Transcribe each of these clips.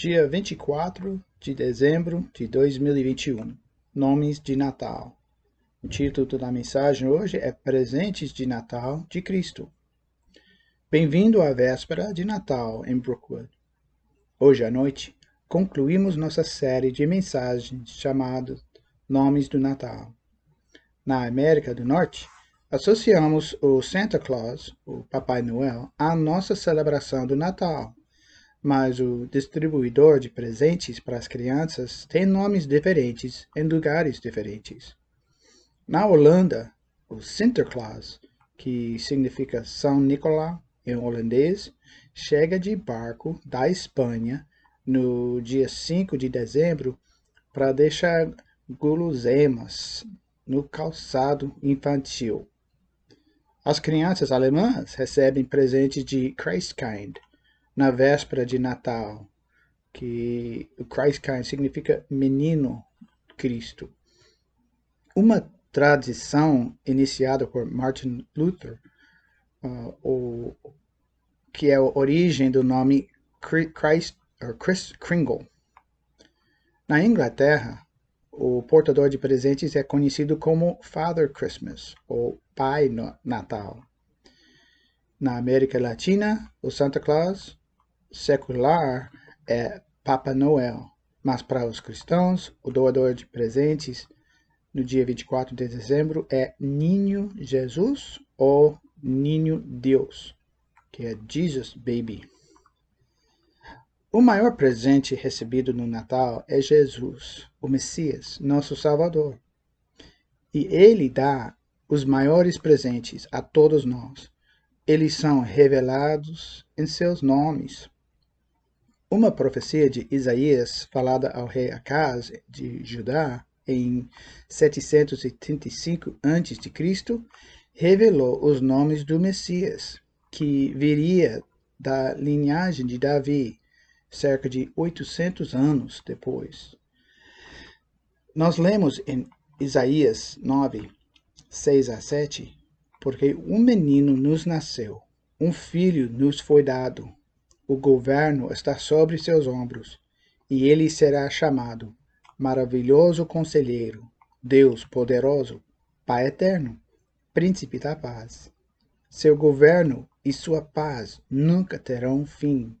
Dia 24 de dezembro de 2021. Nomes de Natal. O título da mensagem hoje é Presentes de Natal de Cristo. Bem-vindo à véspera de Natal em Brookwood. Hoje à noite, concluímos nossa série de mensagens chamada Nomes do Natal. Na América do Norte, associamos o Santa Claus, o Papai Noel, à nossa celebração do Natal, mas o distribuidor de presentes para as crianças tem nomes diferentes em lugares diferentes. Na Holanda, o Sinterklaas, que significa São Nicolau em holandês, chega de barco da Espanha no dia 5 de dezembro para deixar guloseimas no calçado infantil. As crianças alemãs recebem presentes de Christkind na véspera de Natal, que o Christkind significa menino Cristo. Uma tradição iniciada por Martin Luther, uh, o, que é a origem do nome Christ, Chris Kringle. Na Inglaterra, o portador de presentes é conhecido como Father Christmas, ou Pai Natal. Na América Latina, o Santa Claus secular é Papa Noel, mas para os cristãos, o doador de presentes no dia 24 de dezembro é Ninho Jesus ou Ninho Deus, que é Jesus Baby. O maior presente recebido no Natal é Jesus, o Messias, nosso Salvador. E ele dá os maiores presentes a todos nós. Eles são revelados em seus nomes. Uma profecia de Isaías, falada ao rei Acaz de Judá em 735 a.C., revelou os nomes do Messias, que viria da linhagem de Davi cerca de 800 anos depois. Nós lemos em Isaías 9, 6 a 7, porque um menino nos nasceu, um filho nos foi dado, o governo está sobre seus ombros, e ele será chamado Maravilhoso Conselheiro, Deus Poderoso, Pai Eterno, Príncipe da Paz. Seu governo e sua paz nunca terão fim.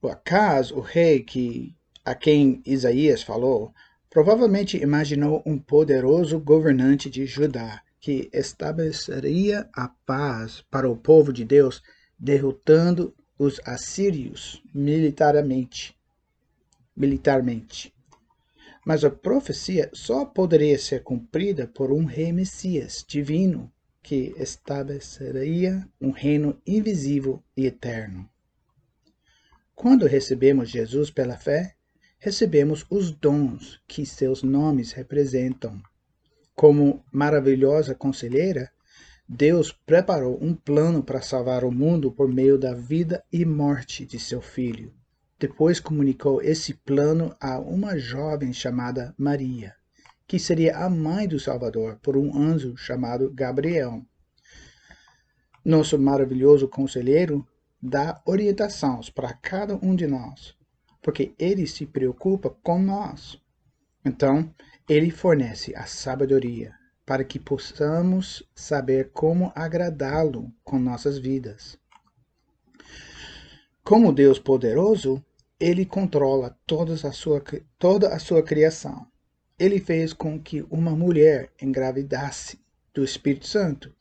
Por acaso, o rei que, a quem Isaías falou, provavelmente imaginou um poderoso governante de Judá que estabeleceria a paz para o povo de Deus, derrotando os assírios militarmente. militarmente. Mas a profecia só poderia ser cumprida por um rei Messias divino que estabeleceria um reino invisível e eterno. Quando recebemos Jesus pela fé, recebemos os dons que seus nomes representam. Como maravilhosa conselheira, Deus preparou um plano para salvar o mundo por meio da vida e morte de seu filho. Depois comunicou esse plano a uma jovem chamada Maria, que seria a mãe do Salvador por um anjo chamado Gabriel. Nosso maravilhoso conselheiro dá orientações para cada um de nós, porque ele se preocupa com nós. Então, ele fornece a sabedoria para que possamos saber como agradá-lo com nossas vidas. Como Deus poderoso, ele controla toda a sua, toda a sua criação. Ele fez com que uma mulher engravidasse do Espírito Santo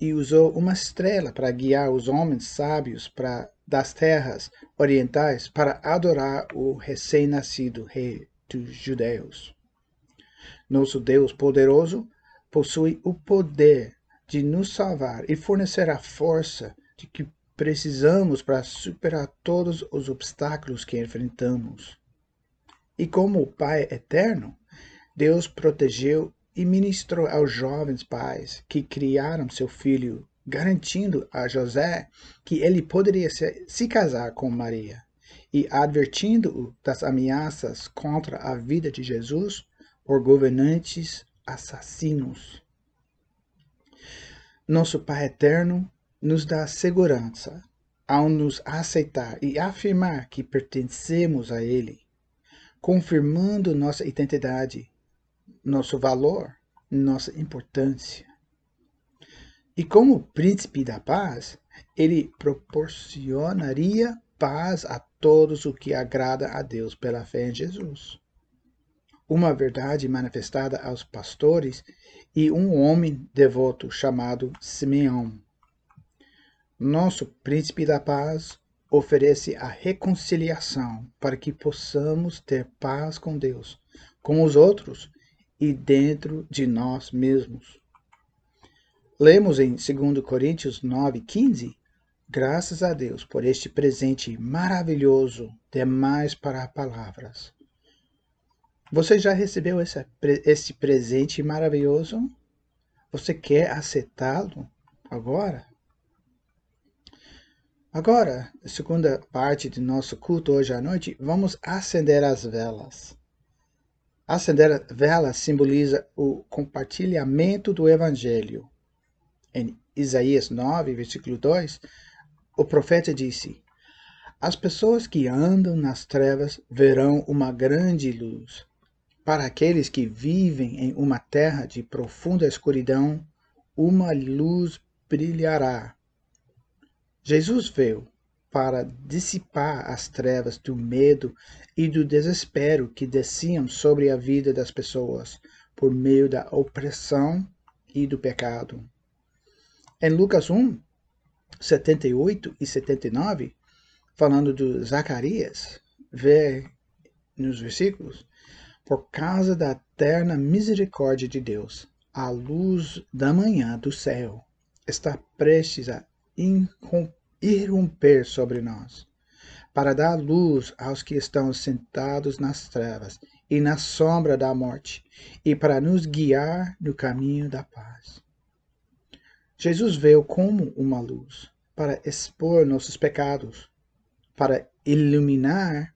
e usou uma estrela para guiar os homens sábios para, das terras orientais para adorar o recém-nascido rei dos judeus. Nosso Deus poderoso possui o poder de nos salvar e fornecer a força de que precisamos para superar todos os obstáculos que enfrentamos. E como o Pai eterno, Deus protegeu e ministrou aos jovens pais que criaram seu filho, garantindo a José que ele poderia se, casar com Maria e advertindo-o das ameaças contra a vida de Jesus por governantes assassinos. Nosso Pai Eterno nos dá segurança ao nos aceitar e afirmar que pertencemos a Ele, confirmando nossa identidade, nosso valor, nossa importância. E como príncipe da paz, ele proporcionaria paz a todos o que agrada a Deus pela fé em Jesus. Uma verdade manifestada aos pastores e um homem devoto chamado Simeão. Nosso príncipe da paz oferece a reconciliação para que possamos ter paz com Deus, com os outros e dentro de nós mesmos. Lemos em 2 Coríntios 9, 15 Graças a Deus por este presente maravilhoso, demais para palavras. Você já recebeu esse, esse presente maravilhoso? Você quer aceitá-lo agora? Agora, segunda parte do nosso culto hoje à noite, vamos acender as velas. Acender a vela simboliza o compartilhamento do Evangelho. Em Isaías 9, versículo 2, o profeta disse: As pessoas que andam nas trevas verão uma grande luz. Para aqueles que vivem em uma terra de profunda escuridão, uma luz brilhará. Jesus veio para dissipar as trevas do medo e do desespero que desciam sobre a vida das pessoas por meio da opressão e do pecado. Em Lucas 1, 78 e 79, falando de Zacarias, vê nos versículos, por causa da eterna misericórdia de Deus, a luz da manhã do céu está prestes a irromper sobre nós, para dar luz aos que estão sentados nas trevas e na sombra da morte, e para nos guiar no caminho da paz. Jesus veio como uma luz para expor nossos pecados, para iluminar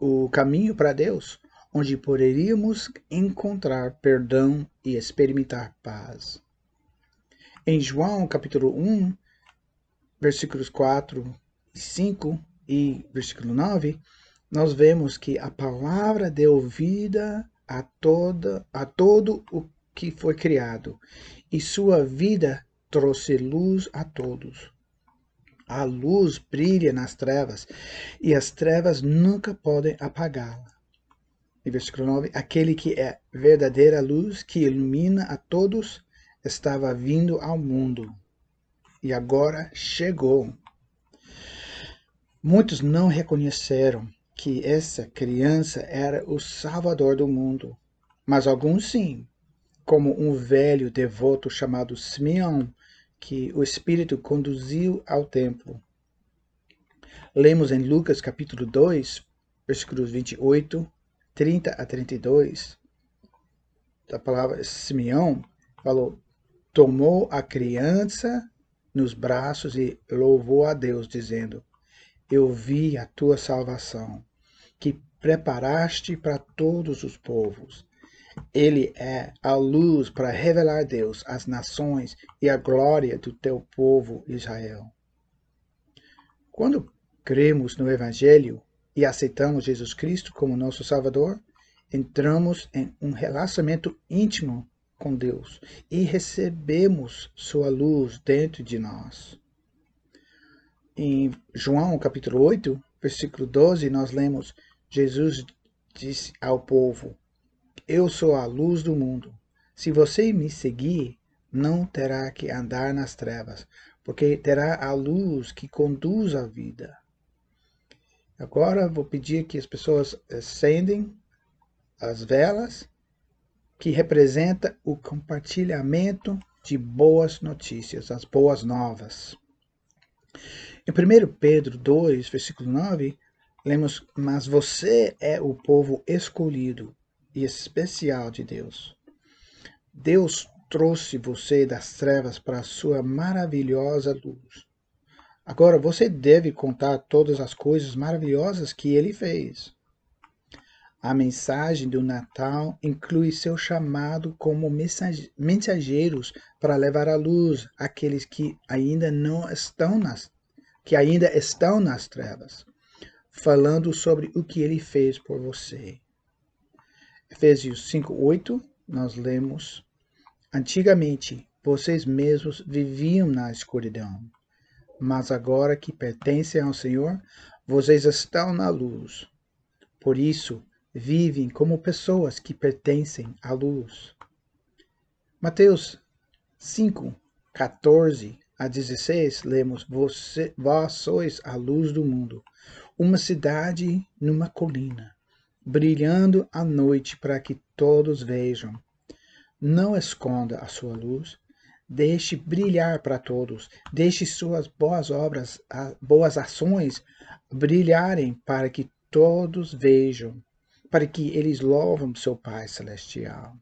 o caminho para Deus, onde poderíamos encontrar perdão e experimentar paz. Em João capítulo 1, versículos 4 e 5 e versículo 9, nós vemos que a palavra deu vida a toda a todo o que foi criado, e sua vida trouxe luz a todos. A luz brilha nas trevas e as trevas nunca podem apagá-la. Em versículo 9: Aquele que é verdadeira luz, que ilumina a todos, estava vindo ao mundo e agora chegou. Muitos não reconheceram que essa criança era o Salvador do mundo, mas alguns sim, como um velho devoto chamado Simeão, que o Espírito conduziu ao templo. Lemos em Lucas capítulo 2, versículos 28, 30 a 32, a palavra Simeão falou, tomou a criança nos braços e louvou a Deus, dizendo, eu vi a tua salvação, que preparaste para todos os povos, ele é a luz para revelar Deus às nações e a glória do teu povo Israel. Quando cremos no Evangelho e aceitamos Jesus Cristo como nosso Salvador, entramos em um relacionamento íntimo com Deus e recebemos sua luz dentro de nós. Em João capítulo 8, versículo 12, nós lemos: Jesus disse ao povo: eu sou a luz do mundo. Se você me seguir, não terá que andar nas trevas, porque terá a luz que conduz à vida. Agora vou pedir que as pessoas acendem as velas, que representa o compartilhamento de boas notícias, as boas novas. Em 1 Pedro 2, versículo 9, lemos: Mas você é o povo escolhido, e especial de Deus. Deus trouxe você das trevas para a sua maravilhosa luz. Agora você deve contar todas as coisas maravilhosas que ele fez. A mensagem do Natal inclui seu chamado como mensageiros para levar à luz aqueles que ainda não estão nas que ainda estão nas trevas, falando sobre o que ele fez por você. Efésios 5:8, nós lemos: Antigamente, vocês mesmos viviam na escuridão, mas agora que pertencem ao Senhor, vocês estão na luz. Por isso, vivem como pessoas que pertencem à luz. Mateus 5, 14 a 16, lemos: Você, Vós sois a luz do mundo, uma cidade numa colina, brilhando à noite para que todos vejam. Não esconda a sua luz, deixe brilhar para todos, deixe suas boas obras, boas ações brilharem para que todos vejam, para que eles louvam seu Pai Celestial.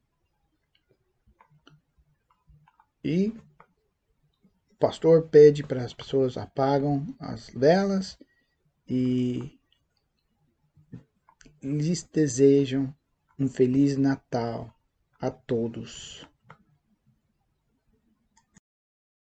E o pastor pede para as pessoas apagam as velas e lhes desejam um feliz Natal a todos.